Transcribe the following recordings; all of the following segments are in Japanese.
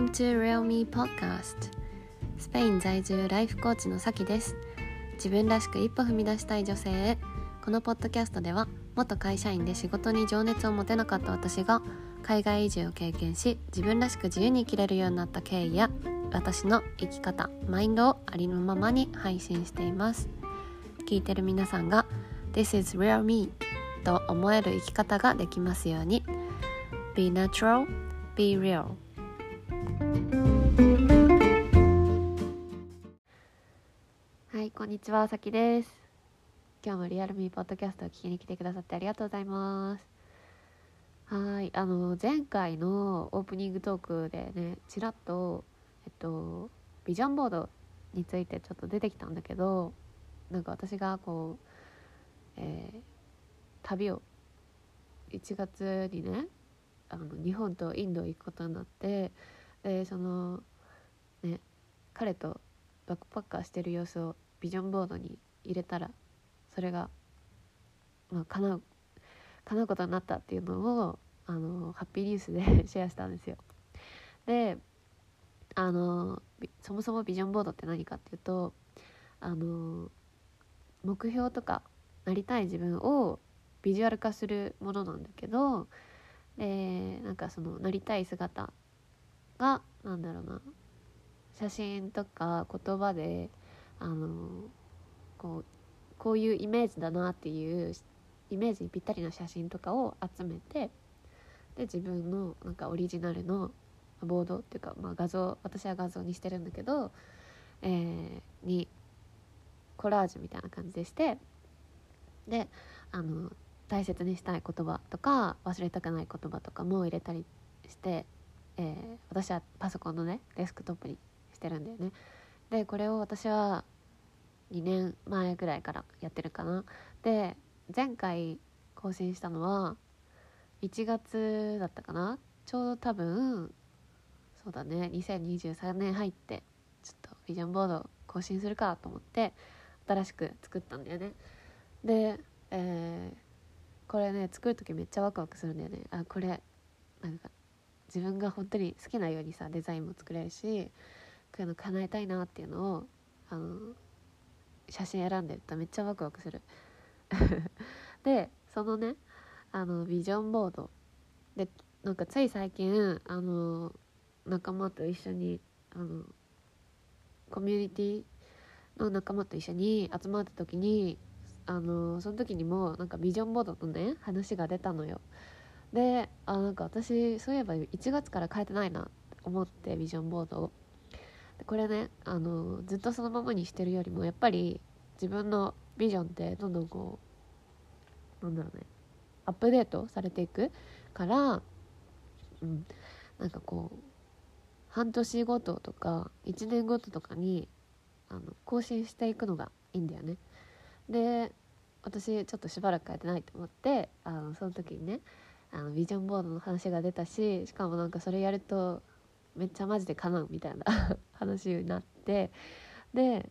Welcome to Real Me Podcast. スペイン在住ライフコーチのさきです。自分らしく一歩踏み出したい女性へ。このポッドキャストでは元会社員で仕事に情熱を持てなかった私が海外移住を経験し自分らしく自由に生きれるようになった経緯や私の生き方マインドをありのままに配信しています。聞いてる皆さんが This is real me と思える生き方ができますように。Be natural, be real. はいこんにちはさきです。今日もリアルミーポッドキャストを聞きに来てくださってありがとうございます。はいあの前回のオープニングトークでねちらっとえっとビジョンボードについてちょっと出てきたんだけどなんか私がこう、えー、旅を1月にねあの日本とインド行くことになってでそのね彼とバックパッカーしてる様子をビジョンボードに入れたらそれが、まあ、叶う叶うことになったっていうのをあのハッピーニュースで シェアしたんですよ。であのそもそもビジョンボードって何かっていうとあの目標とかなりたい自分をビジュアル化するものなんだけどでなんかそのなりたい姿がなんだろうな。写真とか言葉であのこうこういうイメージだなっていうイメージにぴったりな写真とかを集めてで自分のなんかオリジナルのボードっていうか、まあ、画像私は画像にしてるんだけど、えー、にコラージュみたいな感じでしてであの大切にしたい言葉とか忘れたくない言葉とかも入れたりして、えー、私はパソコンのねデスクトップにしてるんだよね。でこれを私は2年前ぐらいからやってるかな。で前回更新したのは1月だったかなちょうど多分そうだね2023年入ってちょっとビジョンボード更新するかと思って新しく作ったんだよねで、えー、これね作る時めっちゃワクワクするんだよねあこれなんか自分が本当に好きなようにさデザインも作れるしこういうの叶えたいなっていうのをあの写真選んでるとめっちゃワクワクする でそのねあのビジョンボードでなんかつい最近あの仲間と一緒にあのコミュニティの仲間と一緒に集まった時にあのその時にもなんかビジョンボードのね話が出たのよ。であなんか私そういえば1月から変えてないなって思ってビジョンボードを。でこれねあのずっとそのままにしてるよりもやっぱり自分のビジョンってどんどんこうなんだろうねアップデートされていくからうんなんかこう半年ごととか1年ごととかにあの更新していくのがいいんだよね。で私ちょっとしばらく変えてないと思ってあのその時にねあのビジョンボードの話が出たししかもなんかそれやるとめっちゃマジで叶うみたいな 話になってで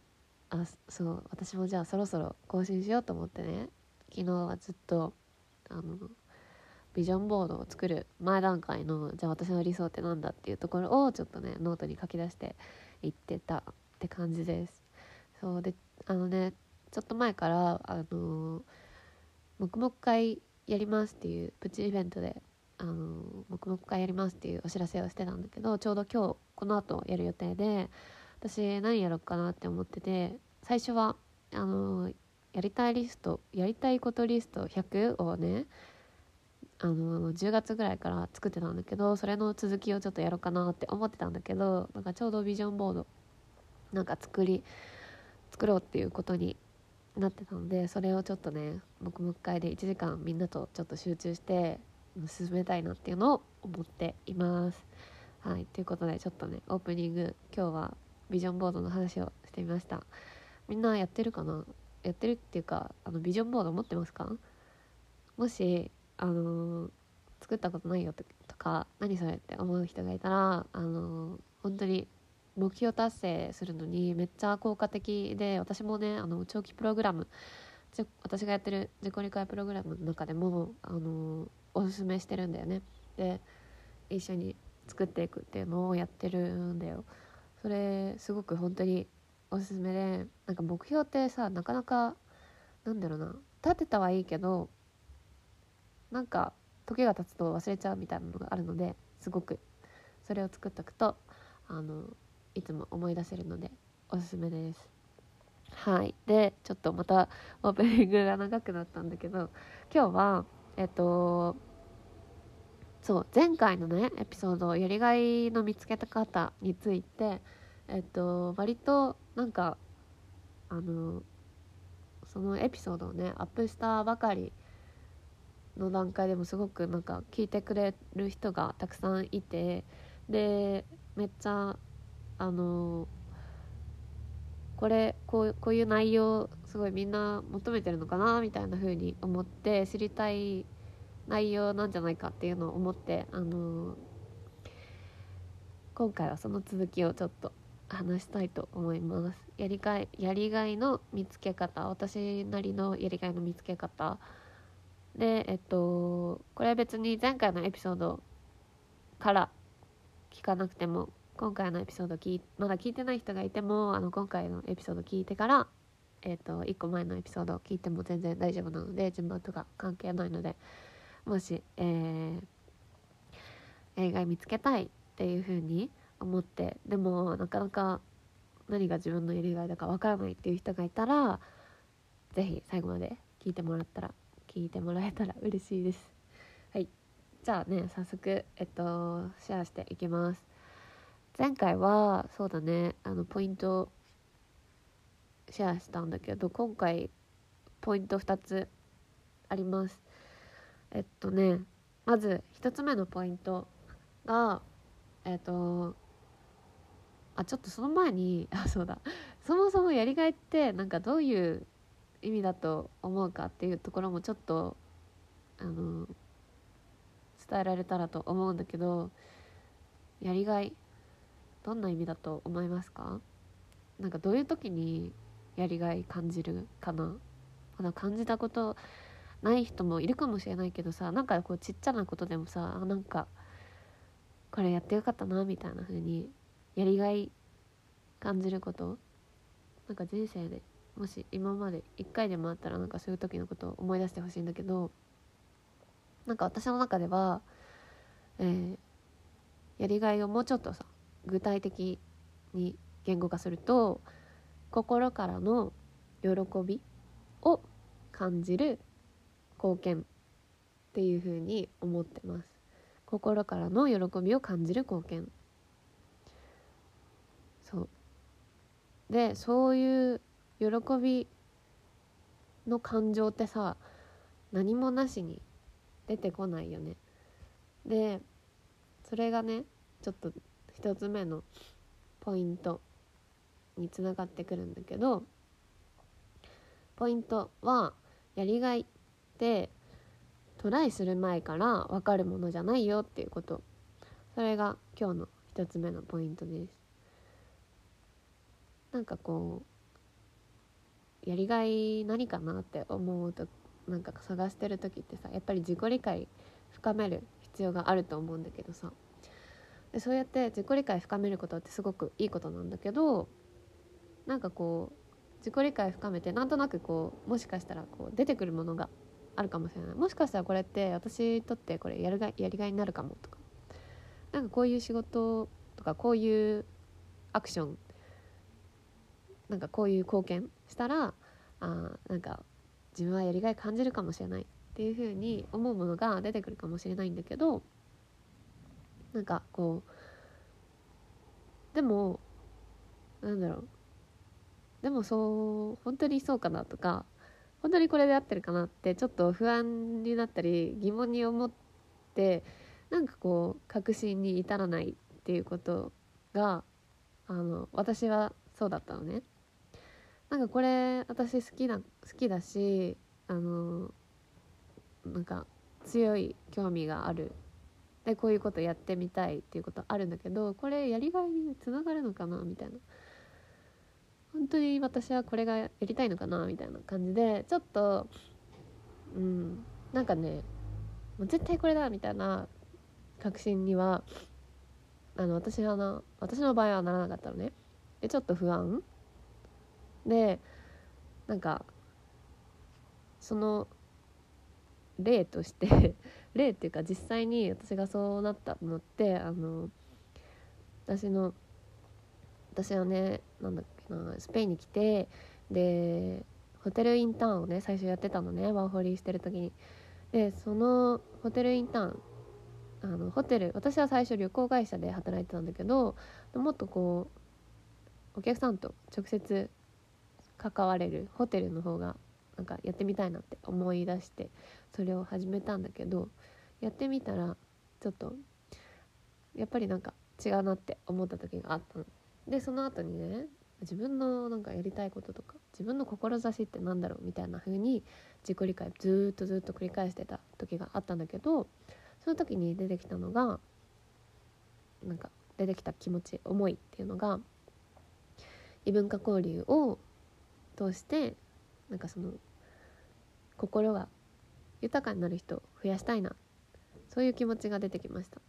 あそう私もじゃあそろそろ更新しようと思ってね昨日はずっとあのビジョンボードを作る前段階のじゃあ私の理想って何だっていうところをちょっとねノートに書き出していってたって感じです。そうであのねちょっと前からあの黙々会やりますっていうプチイベントであの黙々会やりますっていうお知らせをしてたんだけどちょうど今日この後やる予定で私何やろうかなって思ってて最初はあのやりたいリストやりたいことリスト100をねあの10月ぐらいから作ってたんだけどそれの続きをちょっとやろうかなって思ってたんだけどなんかちょうどビジョンボードなんか作り作ろうっていうことになってたのでそれをちょっとね黙々会で1時間みんなとちょっと集中して進めたいなっていうのを思っています。はいということでちょっとねオープニング今日はビジョンボードの話をしてみました。みんなやってるかな？やってるっていうかあのビジョンボード持ってますか？もしあのー、作ったことないよとか何それって思う人がいたらあのー、本当に目標達成するのにめっちゃ効果的で私もねあの長期プログラム私がやってる自己理解プログラムの中でもあのおすすめしてるんだよね。で一緒に作っていくっていうのをやってるんだよそれすごく本当におすすめでなんか目標ってさなかなかなんだろうな立てたはいいけどなんか時が経つと忘れちゃうみたいなのがあるのですごくそれを作っとくとあのいつも思い出せるのでおすすめです。はい。でちょっとまたオープニングが長くなったんだけど今日はえっとそう前回のねエピソードやりがいの見つけた方についてえっと割となんかあのそのエピソードをねアップしたばかりの段階でもすごくなんか聞いてくれる人がたくさんいてでめっちゃあのこれこうこういう内容すごいみんな求めてるのかなみたいな風に思って知りたい内容なんじゃないかっていうのを思ってあの今回はその続きをちょっと話したいと思います。やりがいやりがいの見つけ方私なりのやりがいの見つけ方。でえっとこれは別に前回のエピソードから聞かなくても今回のエピソード聞まだ聞いてない人がいてもあの今回のエピソード聞いてからえっと1個前のエピソード聞いても全然大丈夫なので順番とか関係ないのでもし、えー、やりがい見つけたいっていう風に思ってでもなかなか何が自分のやりがいだかわからないっていう人がいたら是非最後まで聞いてもらったら聞いてもらえたら嬉しいです。はいじゃあね早速えっとシェアしていきます。前回はそうだねあのポイントシェアしたんだけど今回ポイント2つあります。えっとねまず1つ目のポイントがえっとあちょっとその前に あそうだそもそもやりがいってなんかどういう意味だと思うかっていうところもちょっとあの伝えられたらと思うんだけどやりがいどんな意味だと思いますか？なんかどういう時にやりがい感じるかな？まだ感じたことない人もいるかもしれないけどさなんかこうちっちゃなことでもさあなんかこれやってよかったなみたいな風にやりがい感じること？なんか人生でもし今まで1回でもあったらなんかそういう時のことを思い出してほしいんだけどなんか私の中では、えー、やりがいをもうちょっとさ具体的に言語化すると心からの喜びを感じる貢献っていう風に思ってます。心からの喜びを感じる貢献。そう。でそういう喜びの感情ってさ何もなしに出てこないよね。でそれがねちょっと一つ目のポイントにつながってくるんだけどポイントはやりがいってトライする前から分かるものじゃないよっていうこと。それが今日の一つ目のポイントです。なんかこうやりがい何かなって思うとなんか探してる時ってさやっぱり自己理解深める必要があると思うんだけどさ。でそうやって自己理解深めることってすごくいいことなんだけどなんかこう自己理解深めてなんとなくこうもしかしたらこう出てくるものがあるかもしれない。もしかしたらこれって私にとってこれやるがやりがいになるかもとか。なんかこういう仕事とかこういうアクションなんかこういう貢献したらあなんか自分はやりがい感じるかもしれないっていうふうに思うものが出てくるかもしれないんだけどなんかこうでもなんだろうでもそう本当にそうかなとか本当にこれで合ってるかなってちょっと不安になったり疑問に思ってなんかこう確信に至らないっていうことがあの私はそうだったのね。なんかこれ私好きな好きだしあのなんか強い興味があるでこういうことやってみたいっていうことあるんだけどこれやりがいにつながるのかなみたいな。本当に私はこれがやりたいのかなみたいな感じでちょっとうんなんかねもう絶対これだみたいな確信にはあの私はな私の場合はならなかったのね。でちょっと不安。でなんかその例として例っていうか実際に私がそうなったのってあの私の私はねなんだっけなスペインに来てでホテルインターンをね最初やってたのねワーホリーしてる時に。でそのホテルインターンあのホテル私は最初旅行会社で働いてたんだけどもっとこうお客さんと直接関われるホテルの方がなんかやってみたいなって思い出してそれを始めたんだけどやってみたらちょっとやっぱりなんか違うなって思った時があったの。でその後にね自分のなんかやりたいこととか自分の志って何だろうみたいな風に自己理解ずっとずっと繰り返してた時があったんだけどその時に出てきたのがなんか出てきた気持ち思いっていうのが異文化交流を通してなんかその心が豊かになる人を増やしたいな。そういう気持ちが出てきました。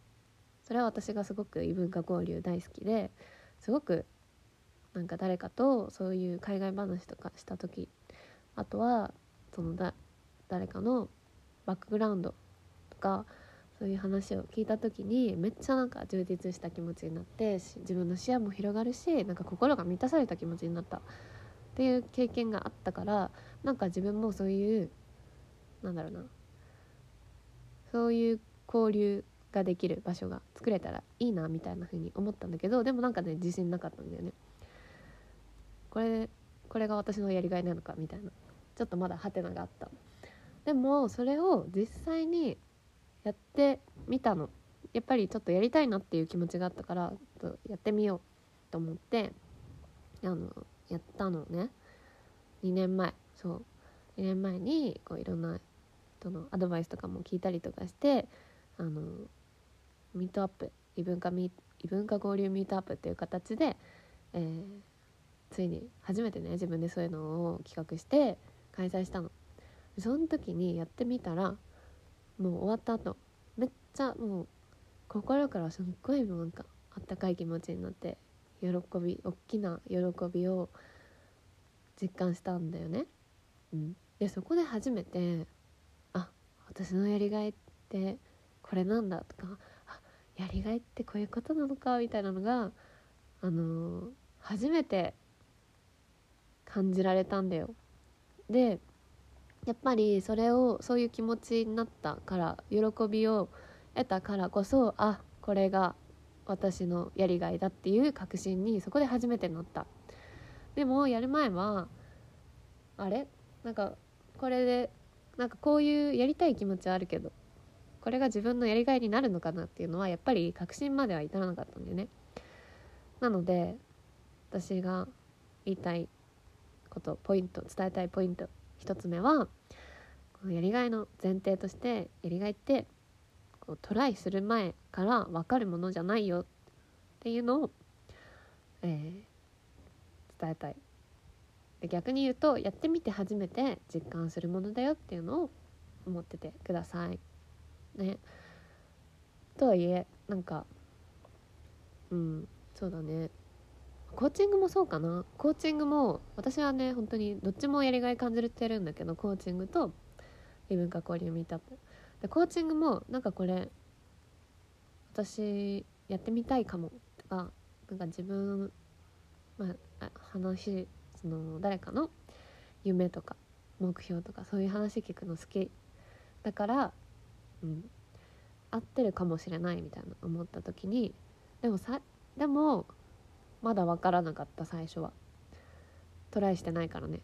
それは私がすごく異文化交流大好きですごくなんか誰かとそういう海外話とかした時あとはそのだ誰かのバックグラウンドとかそういう話を聞いた時にめっちゃなんか充実した気持ちになって自分の視野も広がるしなんか心が満たされた気持ちになった。っていう経験があったからなんか自分もそういうなんだろうな。そういう交流ができる場所が作れたらいいなみたいな風に思ったんだけどでもなんかね自信なかったんだよね。これこれが私のやりがいなのかみたいな。ちょっとまだハテナがあった。でもそれを実際にやってみたの。やっぱりちょっとやりたいなっていう気持ちがあったからやってみようと思ってあのやったのね。2年前。そう。2年前にこういろんな人のアドバイスとかも聞いたりとかしてあのミートアップ異文化ミ異文化交流ミートアップっていう形で、えー、ついに初めてね自分でそういうのを企画して開催したのその時にやってみたらもう終わった後めっちゃもう心からすっごいなんかあったかい気持ちになって喜び大きな喜びを実感したんだよね。うん、でそこで初めて私のやりがいってこれなんだとかあやりがいってこういうことなのかみたいなのがあのー、初めて感じられたんだよ。でやっぱりそれをそういう気持ちになったから喜びを得たからこそあこれが私のやりがいだっていう確信にそこで初めてなったでもやる前はあれ？なんかこれでなんかこういうやりたい気持ちはあるけどこれが自分のやりがいになるのかなっていうのはやっぱり確信までは至らなかったんだよね。なので私が言いたいことポイント伝えたいポイント1つ目はこのやりがいの前提としてやりがいってこうトライする前から分かるものじゃないよっていうのを、えー、伝えたい。逆に言うとやってみて初めて実感するものだよっていうのを思っててください。ね。とはいえなんかうんそうだねコーチングもそうかなコーチングも私はね本当にどっちもやりがい感じてるんだけどコーチングと異文化交流ミートアップでコーチングもなんかこれ私やってみたいかもとかなんか自分、まあ、話その誰かの夢とか目標とかそういう話聞くの好きだからうん合ってるかもしれないみたいな思った時にでもさでもまだ分からなかった最初は。トライしてないからね。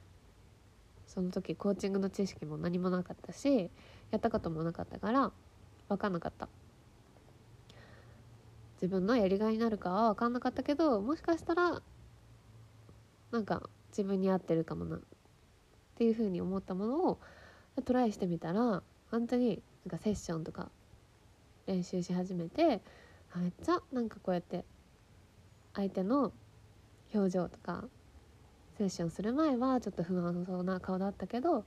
その時コーチングの知識も何もなかったしやったこともなかったから分かんなかった。自分のやりがいになるかは分かんなかったけどもしかしたらなんか自分に合ってるかもな。っていうふうに思ったものをトライしてみたら本当になんかセッションとか練習し始めてめっちゃなんかこうやって相手の表情とかセッションする前はちょっと不安そうな顔だったけど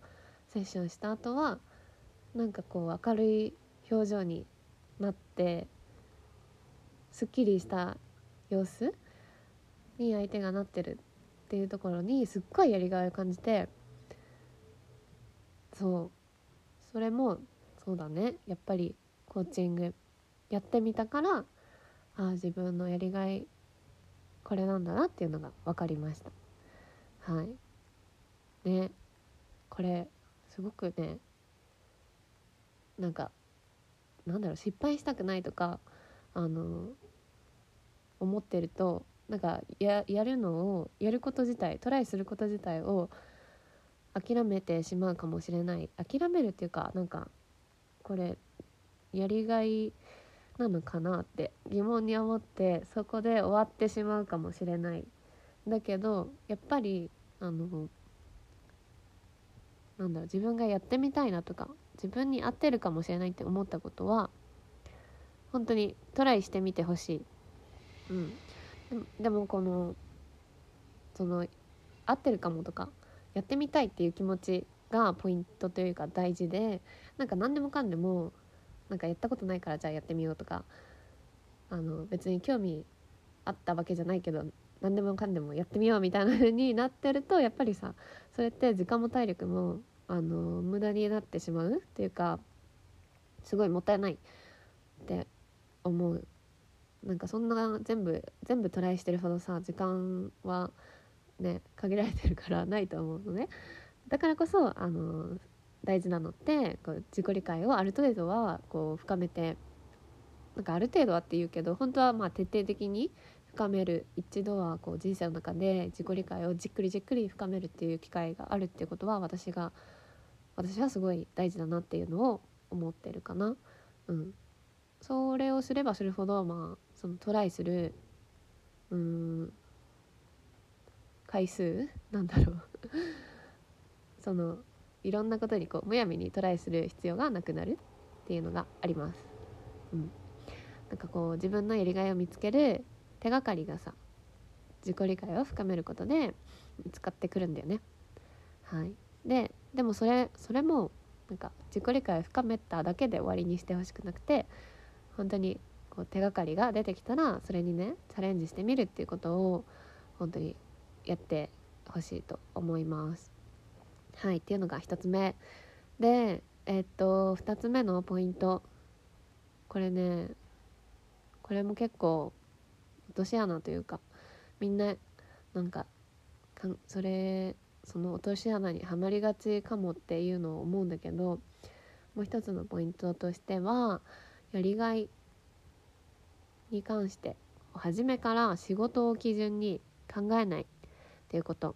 セッションした後はなんかこう明るい表情になってすっきりした様子に相手がなってる。っていうところにすっごいやりがいを感じてそう。それもそうだね。やっぱりコーチングやってみたからああ自分のやりがいこれなんだなっていうのが分かりました。はい。ね。これすごくねなんかなんだろう失敗したくないとかあの思ってるとなんかやるのをやること自体トライすること自体を諦めてしまうかもしれない。諦めるっていうかなんかこれやりがいなのかなって疑問に思ってそこで終わってしまうかもしれない。だけどやっぱりあのなんだろう自分がやってみたいなとか自分に合ってるかもしれないって思ったことは本当にトライしてみてほしい、うん、でもこのその合ってるかもとかやってみたいっていう気持ちがポイントというか大事でなんか何でもかんでもなんかやったことないからじゃあやってみようとかあの別に興味あったわけじゃないけど何でもかんでもやってみようみたいな風になってるとやっぱりさそれって時間も体力もあの無駄になってしまうっていうかすごいもったいないって思うなんかそんな全部全部トライしてるほどさ時間はね限られてるからないと思うのねだからこそあの大事なのってこう自己理解をある程度はこう深めてなんかある程度はって言うけど本当はまあ徹底的に深める一度はこう人生の中で自己理解をじっくりじっくり深めるっていう機会があるっていうことは私が私はすごい大事だなっていうのを思ってるかな。うん、それをすればするほどまあそのトライするうん回数なんだろう そのいろんなことにこうむやみにトライする必要がなくなるっていうのがあります。うん、なんかこう自分のやりがいを見つける手がかりがさ自己理解を深めることで見つかってくるんだよね。はい、ででもそれそれもなんか自己理解を深めただけで終わりにしてほしくなくて本当にこう手がかりが出てきたらそれにねチャレンジしてみるっていうことを本当にやってほしいと思います。はいっていうのが1つ目でえっと2つ目のポイントこれねこれも結構落とし穴というかみんななんかかんそれその落とし穴にはまりがちかもっていうのを思うんだけどもう一つのポイントとしてはやりがいに関して初めから仕事を基準に考えないっていうこと。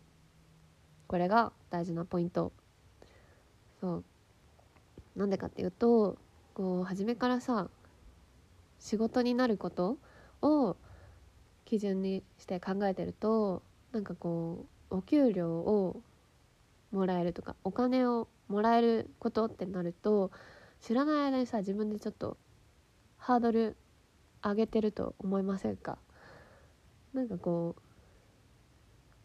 これが大事なポイント。そう。なんでかっていうとこう初めからさ仕事になることを基準にして考えてるとなんかこうお給料をもらえるとかお金をもらえることってなると知らない間にさ自分でちょっとハードル上げてると思いませんか？なんかこ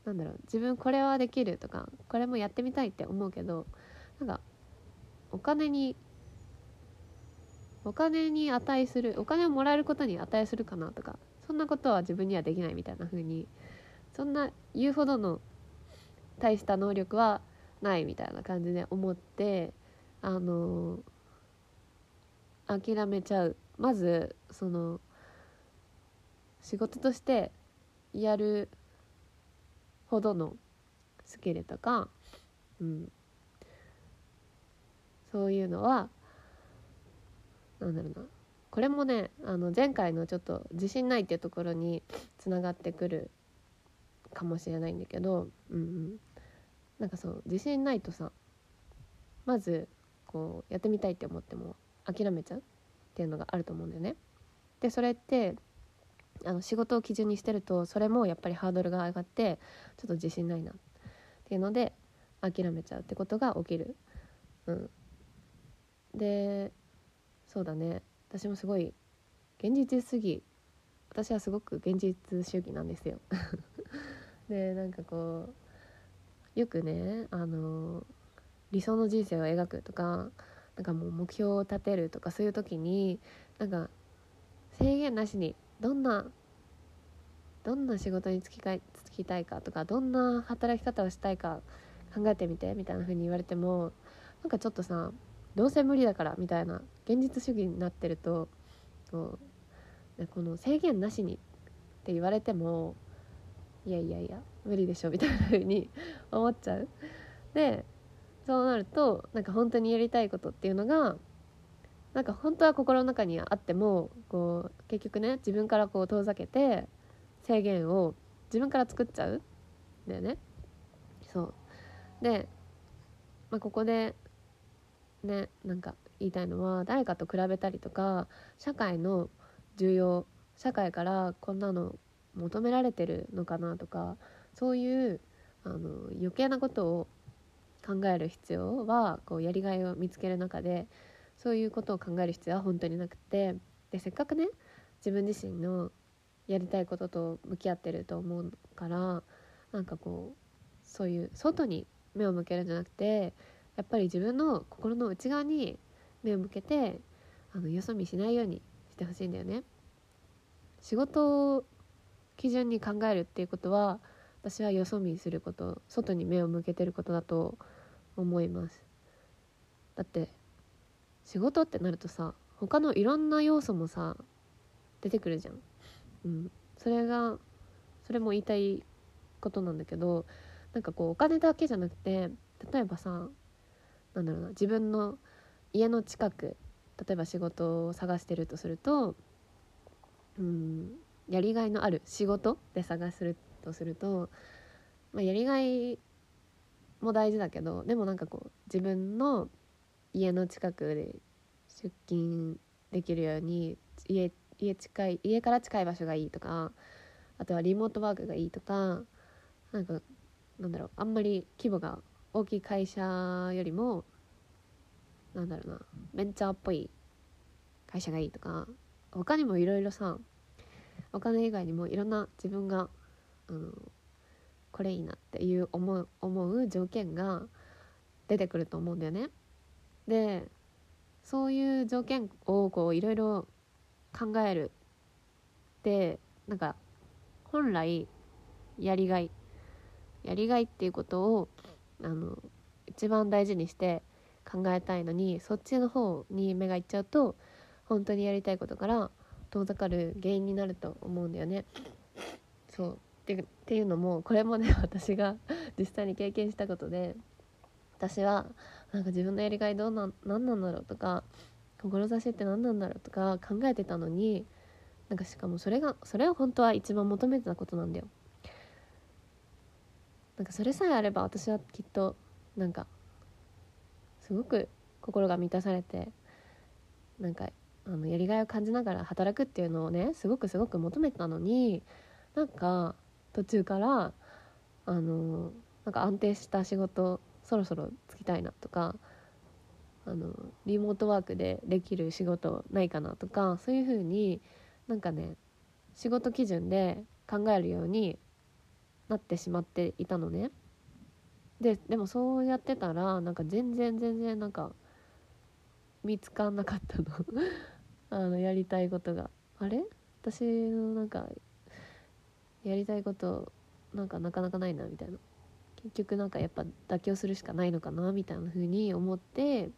うなんだろう自分これはできるとかこれもやってみたいって思うけどなんかお金にお金に値するお金をもらえることに値するかなとかそんなことは自分にはできないみたいな風にそんな言うほどの大した能力はないみたいな感じで思ってあの諦めちゃう。まずその仕事としてやるほどのスキルとか、うん、そういうのはなんだろうな。これもねあの前回のちょっと自信ないっていうところにつながってくるかもしれないんだけど、うんうん、なんかそう自信ないとさまずこうやってみたいって思っても諦めちゃうっていうのがあると思うんだよね。でそれってあの仕事を基準にしてるとそれもやっぱりハードルが上がってちょっと自信ないなっていうので諦めちゃうってことが起きる。うん、でそうだね私もすごい現実主義私はすごく現実主義なんですよ。でなんかこうよくねあの理想の人生を描くとかなんかもう目標を立てるとかそういう時になんか制限なしにどんなどんな仕事に就きかい就きたいかとかどんな働き方をしたいか考えてみてみたいな風に言われてもなんかちょっとさどうせ無理だからみたいな現実主義になってるとこうこの制限なしにって言われてもいやいやいや無理でしょみたいな風に 思っちゃう。でそうなるとなんか本当にやりたいことっていうのがなんか本当は心の中にあってもこう結局ね自分からこう遠ざけて制限を自分から作っちゃうんだよね。そうで、まあ、ここでねなんか言いたいのは誰かと比べたりとか社会の重要社会からこんなの求められてるのかなとかそういうあの余計なことを考える必要はこうやりがいを見つける中でそういうことを考える必要は本当になくてでせっかくね自分自身のやりたいことと向き合ってると思うからなんかこうそういう外に目を向けるんじゃなくてやっぱり自分の心の内側に目を向けてあのよそ見しないようにしてほしいんだよね。仕事を基準に考えるっていうことは私はよそ見すること外に目を向けてることだと思いますだって仕事ってなるとさ他のいろんな要素もさ出てくるじゃん、うん、それがそれも言いたいことなんだけどなんかこうお金だけじゃなくて例えばさなんだろうな自分の家の近く例えば仕事を探してるとするとうんやりがいのある仕事で探すとすると、まあ、やりがいも大事だけどでもなんかこう自分の家の近くで出勤できるように家家近い家から近い場所がいいとかあとはリモートワークがいいとかなんかなんだろうあんまり規模が大きい会社よりもなんだろうなベンチャーっぽい会社がいいとか他にもいろいろさお金以外にもいろんな自分があのこれいいなっていう思う思う条件が出てくると思うんだよね。でそういう条件をこういろいろ考えるってなんか本来やりがいやりがいっていうことをあの一番大事にして考えたいのにそっちの方に目がいっちゃうと本当にやりたいことから遠ざかる原因になると思うんだよね。そうってっていうのもこれもね私が実際に経験したことで私はなんか自分のやりがいどうなん何なんだろうとか志って何なんだろうとか考えてたのになんかしかもそれがそれを本当は一番求めてたことなんだよ。なんかそれさえあれば私はきっとなんかすごく心が満たされてなんかあのやりがいを感じながら働くっていうのをねすごくすごく求めてたのになんか途中からあのなんか安定した仕事そろそろたいなとかあのリモートワークでできる仕事ないかなとかそういう風になんかね仕事基準で考えるようになってしまっていたのね。ででもそうやってたらなんか全然全然なんか見つかんなかったの。あのやりたいことが。あれ？私のなんかやりたいことなんかなかなかないなみたいな。結局なんかやっぱ妥協するしかないのかなみたいな風に思って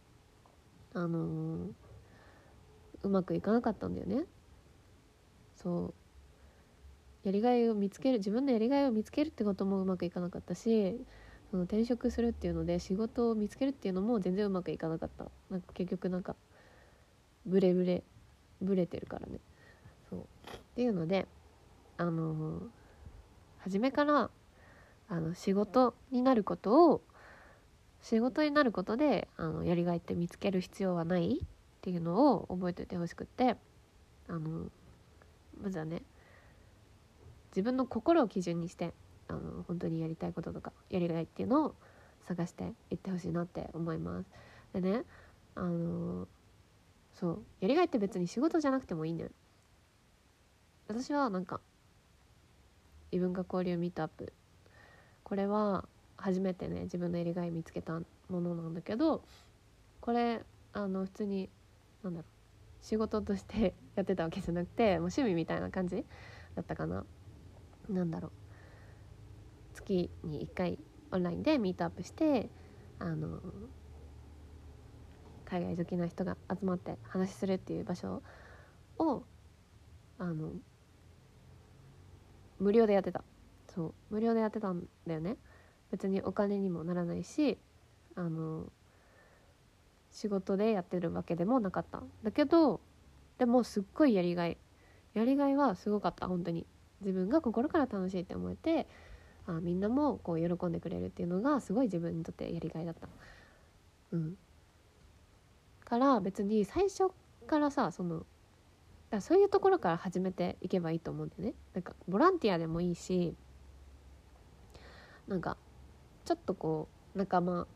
あのー、うまくいかなかったんだよね。そう。やりがいを見つける自分のやりがいを見つけるってこともうまくいかなかったしその転職するっていうので仕事を見つけるっていうのも全然うまくいかなかった。なんか結局なんかブレブレブレてるからね。そう。っていうのであの初めからあの仕事になることを仕事になることであのやりがいって見つける必要はないっていうのを覚えておいてほしくってあのまずはね自分の心を基準にしてあの本当にやりたいこととかやりがいっていうのを探していってほしいなって思います。でねあのそうやりがいって別に仕事じゃなくてもいいんだよ。私はなんか異文化交流ミートアップこれは初めてね自分のやりがい見つけたものなんだけどこれあの普通になんだろう仕事としてやってたわけじゃなくてもう趣味みたいな感じだったかな。なんだろう。月に1回オンラインでミートアップしてあの海外好きな人が集まって話するっていう場所をあの無料でやってた。そう無料でやってたんだよね。別にお金にもならないしあの仕事でやってるわけでもなかった。だけどでもすっごいやりがい。やりがいはすごかった本当に。自分が心から楽しいって思えてあみんなもこう喜んでくれるっていうのがすごい自分にとってやりがいだった。うん。から別に最初からさそのだそういうところから始めていけばいいと思うんだよね。なんかボランティアでもいいしなんかちょっとこう仲間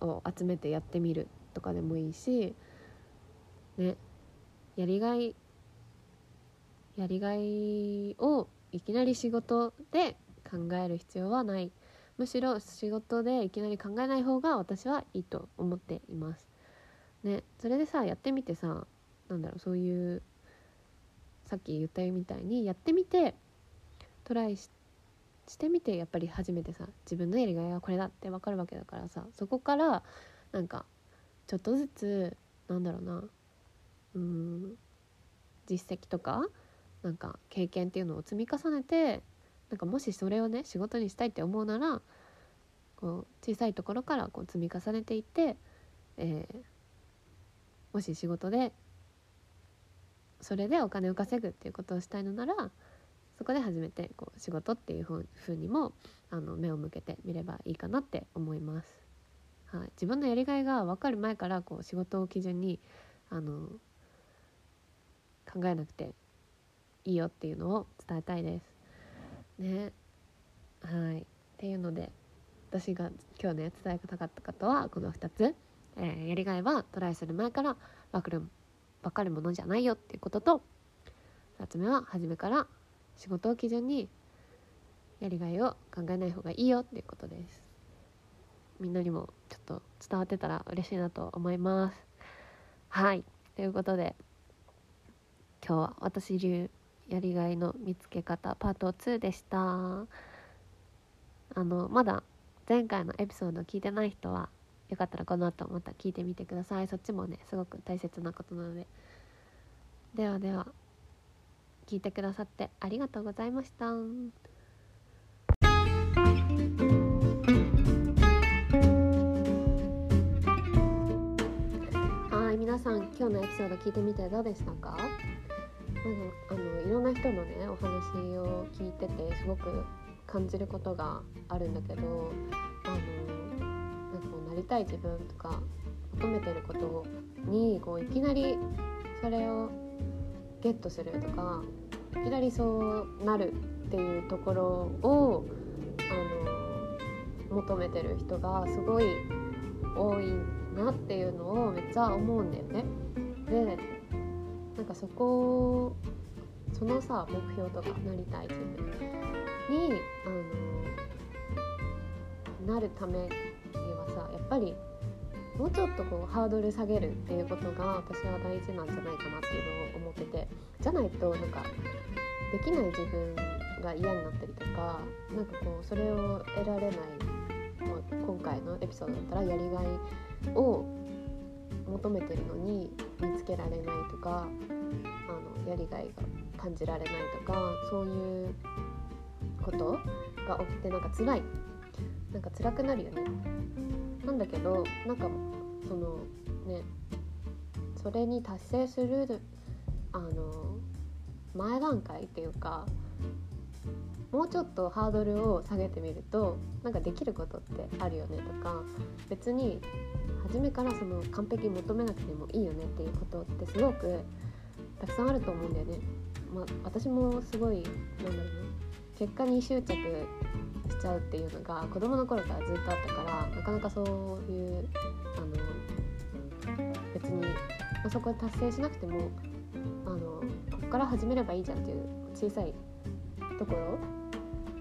を集めてやってみるとかでもいいしねやりがいやりがいをいきなり仕事で考える必要はないむしろ仕事でいきなり考えない方が私はいいと思っています。ねそれでさやってみてさなんだろうそういうさっき言ったみたいにやってみてトライしてしてみてやっぱり初めてさ自分のやりがいはこれだって分かるわけだからさそこからなんかちょっとずつなんだろうなうん実績とかなんか経験っていうのを積み重ねてなんかもしそれをね仕事にしたいって思うならこう小さいところからこう積み重ねていって、えー、もし仕事でそれでお金を稼ぐっていうことをしたいのならそこで初めてこう仕事っていうふうにもあの目を向けてみればいいかなって思います。はい、自分のやりがいが分かる前からこう仕事を基準にあの考えなくていいよっていうのを伝えたいです。ねはいっていうので私が今日ね伝えたかったことはこの2つ、えー、やりがいはトライする前から分かる分かるものじゃないよっていうことと2つ目は初めから仕事を基準にやりがいを考えない方がいいよっていうことです。みんなにもちょっと伝わってたら嬉しいなと思います。はい。ということで今日は私流やりがいの見つけ方パート2でした。あのまだ前回のエピソード聞いてない人はよかったらこの後また聞いてみてください。そっちもねすごく大切なことなので。ではでは。聞いてくださってありがとうございました。はい皆さん今日のエピソード聞いてみてどうでしたか？あのいろんな人のねお話を聞いててすごく感じることがあるんだけどあのなんかこうなりたい自分とか求めてることにこういきなりそれをゲットするとかいきなりそうなるっていうところをあの求めてる人がすごい多いなっていうのをめっちゃ思うんだよね。でなんかそこそのさ目標とかなりたい自分にあのなるためにはさやっぱりもうちょっとこうハードル下げるっていうことが私は大事なんじゃないかなっていうのを思っててじゃないとなんかできない自分が嫌になったりとかなんかこうそれを得られない今回のエピソードだったらやりがいを求めてるのに見つけられないとかあのやりがいが感じられないとかそういうことが起きてなんか辛いなんか辛くなるよね。なんだけどなんかそのねそれに達成するあの前段階っていうかもうちょっとハードルを下げてみるとなんかできることってあるよねとか別に初めからその完璧求めなくてもいいよねっていうことってすごくたくさんあると思うんだよね。まあ、私もすごいなんだろうな結果に執着しちゃうっていうのが子供の頃からずっとあったからなかなかそういうあの別に、まあ、そこ達成しなくてもあのここから始めればいいじゃんっていう小さいところ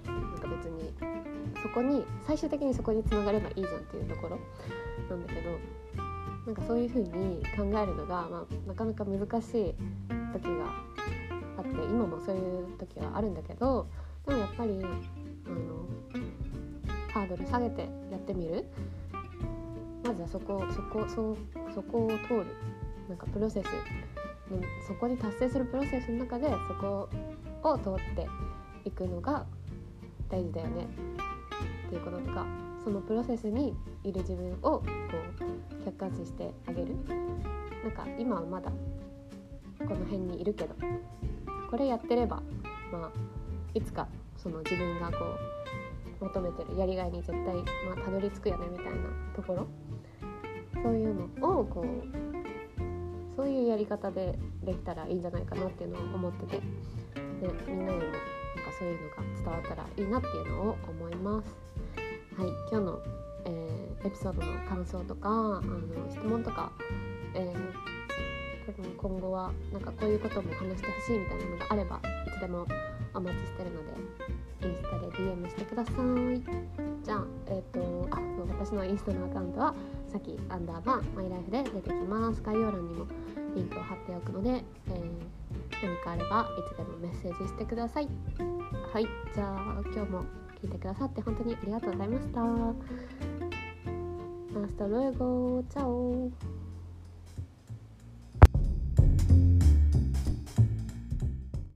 なんか別にそこに最終的にそこにつながればいいじゃんっていうところなんだけどなんかそういう風に考えるのが、まあ、なかなか難しい時があって今もそういう時はあるんだけどでもやっぱりあのハードル下げてやってみる？まずはそこそこそそこを通る。なんかプロセス。そこに達成するプロセスの中でそこを通っていくのが大事だよね。っていうこととかそのプロセスにいる自分をこう客観視してあげる。なんか今はまだこの辺にいるけどこれやってればまあいつかその自分がこう求めてるやりがいに絶対、まあ、たどり着くよねみたいなところそういうのをこうそういうやり方でできたらいいんじゃないかなっていうのを思っててでみんなにもなんかそういうのが伝わったらいいなっていうのを思います。はい、今日の、えー、エピソードの感想とかあの質問とか、えー、今後はなんかこういうことも話してほしいみたいなのがあればいつでもお待ちしてるのでインスタで DM してくださいじゃあえっ、ー、とあ私のインスタのアカウントはさっきアンダーバーマイライフで出てきます概要欄にもリンクを貼っておくので、えー、何かあればいつでもメッセージしてくださいはいじゃあ今日も聞いてくださって本当にありがとうございました。Hasta luego. Chao.